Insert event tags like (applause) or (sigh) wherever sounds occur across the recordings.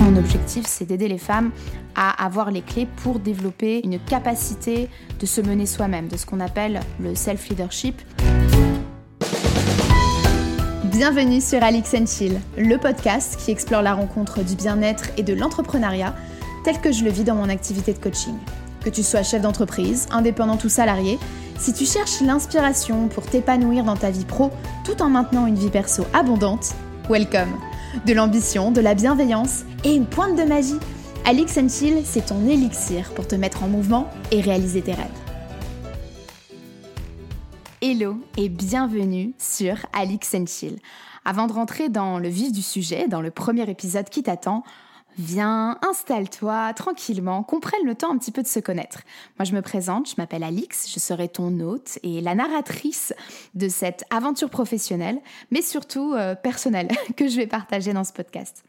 Mon objectif, c'est d'aider les femmes à avoir les clés pour développer une capacité de se mener soi-même, de ce qu'on appelle le self-leadership. Bienvenue sur Alix Chill, le podcast qui explore la rencontre du bien-être et de l'entrepreneuriat tel que je le vis dans mon activité de coaching. Que tu sois chef d'entreprise, indépendant ou salarié, si tu cherches l'inspiration pour t'épanouir dans ta vie pro tout en maintenant une vie perso abondante, welcome De l'ambition, de la bienveillance et une pointe de magie, Alix Chill, c'est ton élixir pour te mettre en mouvement et réaliser tes rêves. Hello et bienvenue sur Alix Chill. Avant de rentrer dans le vif du sujet, dans le premier épisode qui t'attend, Viens, installe-toi tranquillement, qu'on prenne le temps un petit peu de se connaître. Moi, je me présente, je m'appelle Alix, je serai ton hôte et la narratrice de cette aventure professionnelle, mais surtout euh, personnelle, (laughs) que je vais partager dans ce podcast.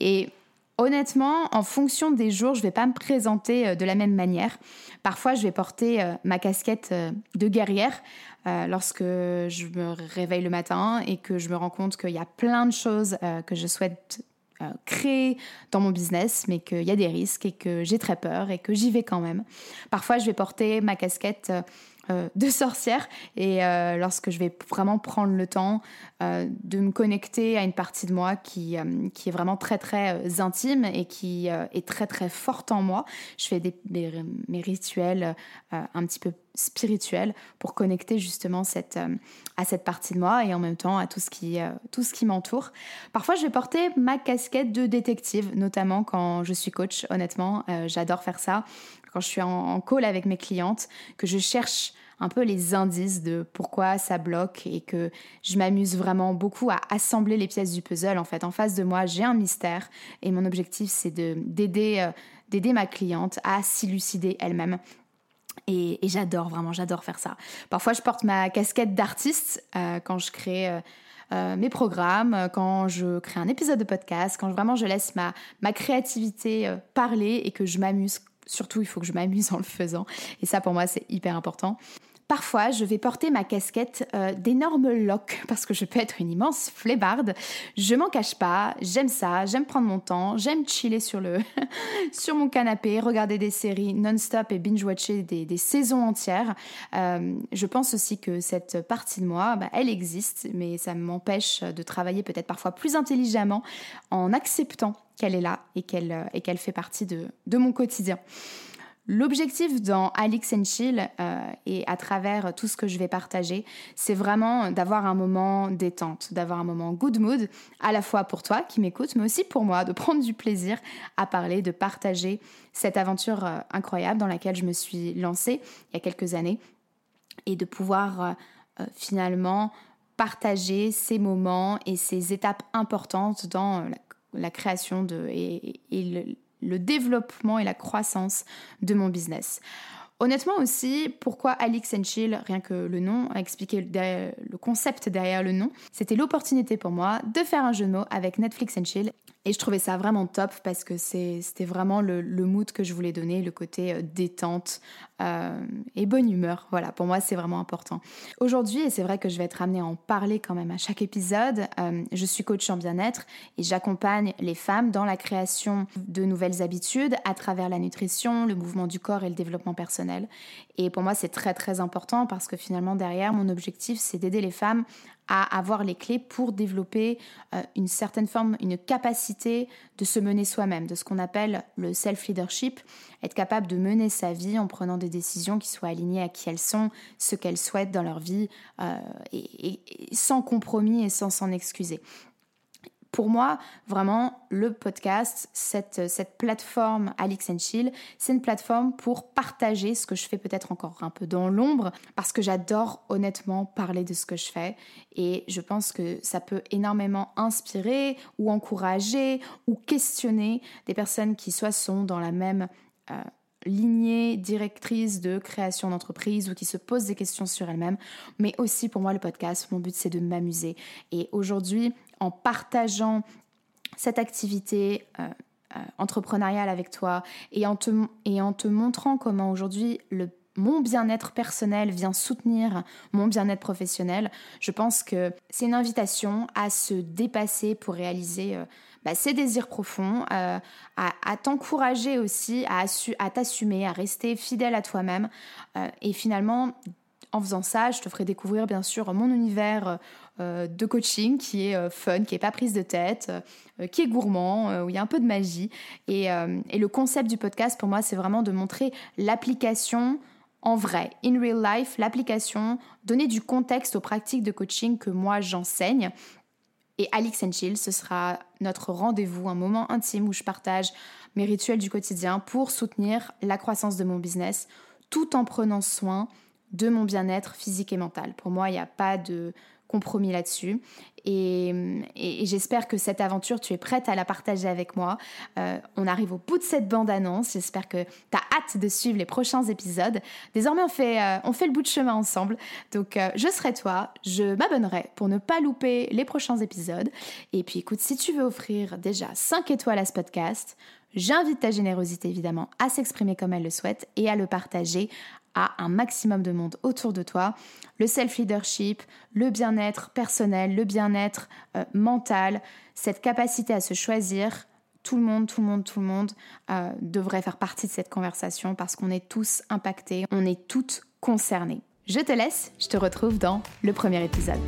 Et honnêtement, en fonction des jours, je ne vais pas me présenter euh, de la même manière. Parfois, je vais porter euh, ma casquette de guerrière lorsque je me réveille le matin et que je me rends compte qu'il y a plein de choses que je souhaite créer dans mon business, mais qu'il y a des risques et que j'ai très peur et que j'y vais quand même. Parfois, je vais porter ma casquette euh, euh, de sorcière et lorsque je vais vraiment prendre le temps de me connecter à une partie de moi qui, qui est vraiment très très intime et qui est très très forte en moi, je fais des, mes rituels un petit peu spirituel pour connecter justement cette, euh, à cette partie de moi et en même temps à tout ce qui, euh, qui m'entoure. Parfois, je vais porter ma casquette de détective, notamment quand je suis coach. Honnêtement, euh, j'adore faire ça. Quand je suis en, en, call avec mes clientes, que je cherche un peu les indices de pourquoi ça bloque et que je m'amuse vraiment beaucoup à assembler les pièces du puzzle. En fait, en face de moi, j'ai un mystère et mon objectif, c'est d'aider d'aider ma cliente à s'illucider elle-même et, j'adore vraiment, j'adore faire ça. Parfois, je porte ma casquette d'artiste euh, quand je crée euh, euh, mes programmes, quand je crée un épisode de podcast, quand vraiment je laisse ma, ma créativité parler et que je m'amuse. Surtout, il faut que je m'amuse en le faisant. Et ça, pour moi, c'est hyper important. Parfois, je vais porter ma casquette euh, d'énormes locks (laughs) parce que je peux être une immense flébarde. Je m'en cache pas, j'aime ça, j'aime prendre mon temps, j'aime chiller sur, le (laughs) sur mon canapé, regarder des séries non-stop et binge-watcher des, saisons entières. Euh, je pense aussi que cette partie de moi, bah, elle existe, mais ça m'empêche de travailler peut-être parfois plus intelligemment en acceptant qu'elle est là et qu'elle euh, fait partie de mon quotidien. L'objectif dans Alix and Chill euh, et à travers tout ce que je vais partager, c'est vraiment d'avoir un moment détente, d'avoir un moment good mood, à la fois pour toi qui m'écoutes, mais aussi pour moi, de prendre du plaisir à parler, de partager cette aventure euh, incroyable dans laquelle je me suis lancée il y a quelques années et de pouvoir euh, finalement partager ces moments et ces étapes importantes dans la, création de, et, et le, le développement et la croissance de mon business. Honnêtement aussi, pourquoi Alix and Chill, rien que le nom, a expliqué le concept derrière le nom, c'était l'opportunité pour moi de faire un jeu de mots avec Netflix and Chill et je trouvais ça vraiment top parce que c'était vraiment le, mood que je voulais donner, le côté euh, détente euh, et bonne humeur. Voilà, pour moi, c'est vraiment important. Aujourd'hui, et c'est vrai que je vais être amenée à en parler quand même à chaque épisode, euh, je suis coach en bien-être et j'accompagne les femmes dans la création de nouvelles habitudes à travers la nutrition, le mouvement du corps et le développement personnel. Et pour moi, c'est très très important parce que finalement, derrière, mon objectif, c'est d'aider les femmes à avoir les clés pour développer euh, une certaine forme, une capacité de se mener soi-même, de ce qu'on appelle le self-leadership, être capable de mener sa vie en prenant des décisions qui soient alignées à qui elles sont, ce qu'elles souhaitent dans leur vie, euh, et, sans compromis et sans s'en excuser pour moi, vraiment, le podcast, cette, plateforme Alix Chill, c'est une plateforme pour partager ce que je fais peut-être encore un peu dans l'ombre, parce que j'adore honnêtement parler de ce que je fais. Et je pense que ça peut énormément inspirer ou encourager ou questionner des personnes qui soit sont dans la même... Euh, lignée directrice de création d'entreprise ou qui se posent des questions sur elles-mêmes, mais aussi pour moi le podcast, mon but c'est de m'amuser. Et aujourd'hui, en partageant cette activité euh, euh, entrepreneuriale avec toi et en te, et en te montrant comment aujourd'hui le mon bien-être personnel vient soutenir mon bien-être professionnel, je pense que c'est une invitation à se dépasser pour réaliser euh, bah, ces désirs profonds, à, t'encourager aussi à, à t'assumer, à rester fidèle à toi-même. et finalement, en faisant ça, je te ferai découvrir bien sûr mon univers euh, de coaching qui est euh, fun, qui est pas prise de tête, euh, qui est gourmand, où il y a un peu de magie. Et, le concept du podcast pour moi, c'est vraiment de montrer l'application en vrai, in real life, l'application, donner du contexte aux pratiques de coaching que moi j'enseigne. Et Alix and Chill, ce sera notre rendez-vous, un moment intime où je partage mes rituels du quotidien pour soutenir la croissance de mon business tout en prenant soin de mon bien-être physique et mental. Pour moi, il n'y a pas de compromis là-dessus. Et, j'espère que cette aventure, tu es prête à la partager avec moi. Euh, on arrive au bout de cette bande-annonce. J'espère que tu as hâte de suivre les prochains épisodes. Désormais, on fait, euh, on fait le bout de chemin ensemble. Donc, euh, je serai toi. Je m'abonnerai pour ne pas louper les prochains épisodes. Et puis, écoute, si tu veux offrir déjà 5 étoiles à ce podcast, J'invite ta générosité évidemment à s'exprimer comme elle le souhaite et à le partager à un maximum de monde autour de toi. Le self-leadership, le bien-être personnel, le bien-être euh, mental, cette capacité à se choisir, tout le monde, tout le monde, tout le monde euh, devrait faire partie de cette conversation parce qu'on est tous impactés, on est toutes concernées. Je te laisse, je te retrouve dans le premier épisode.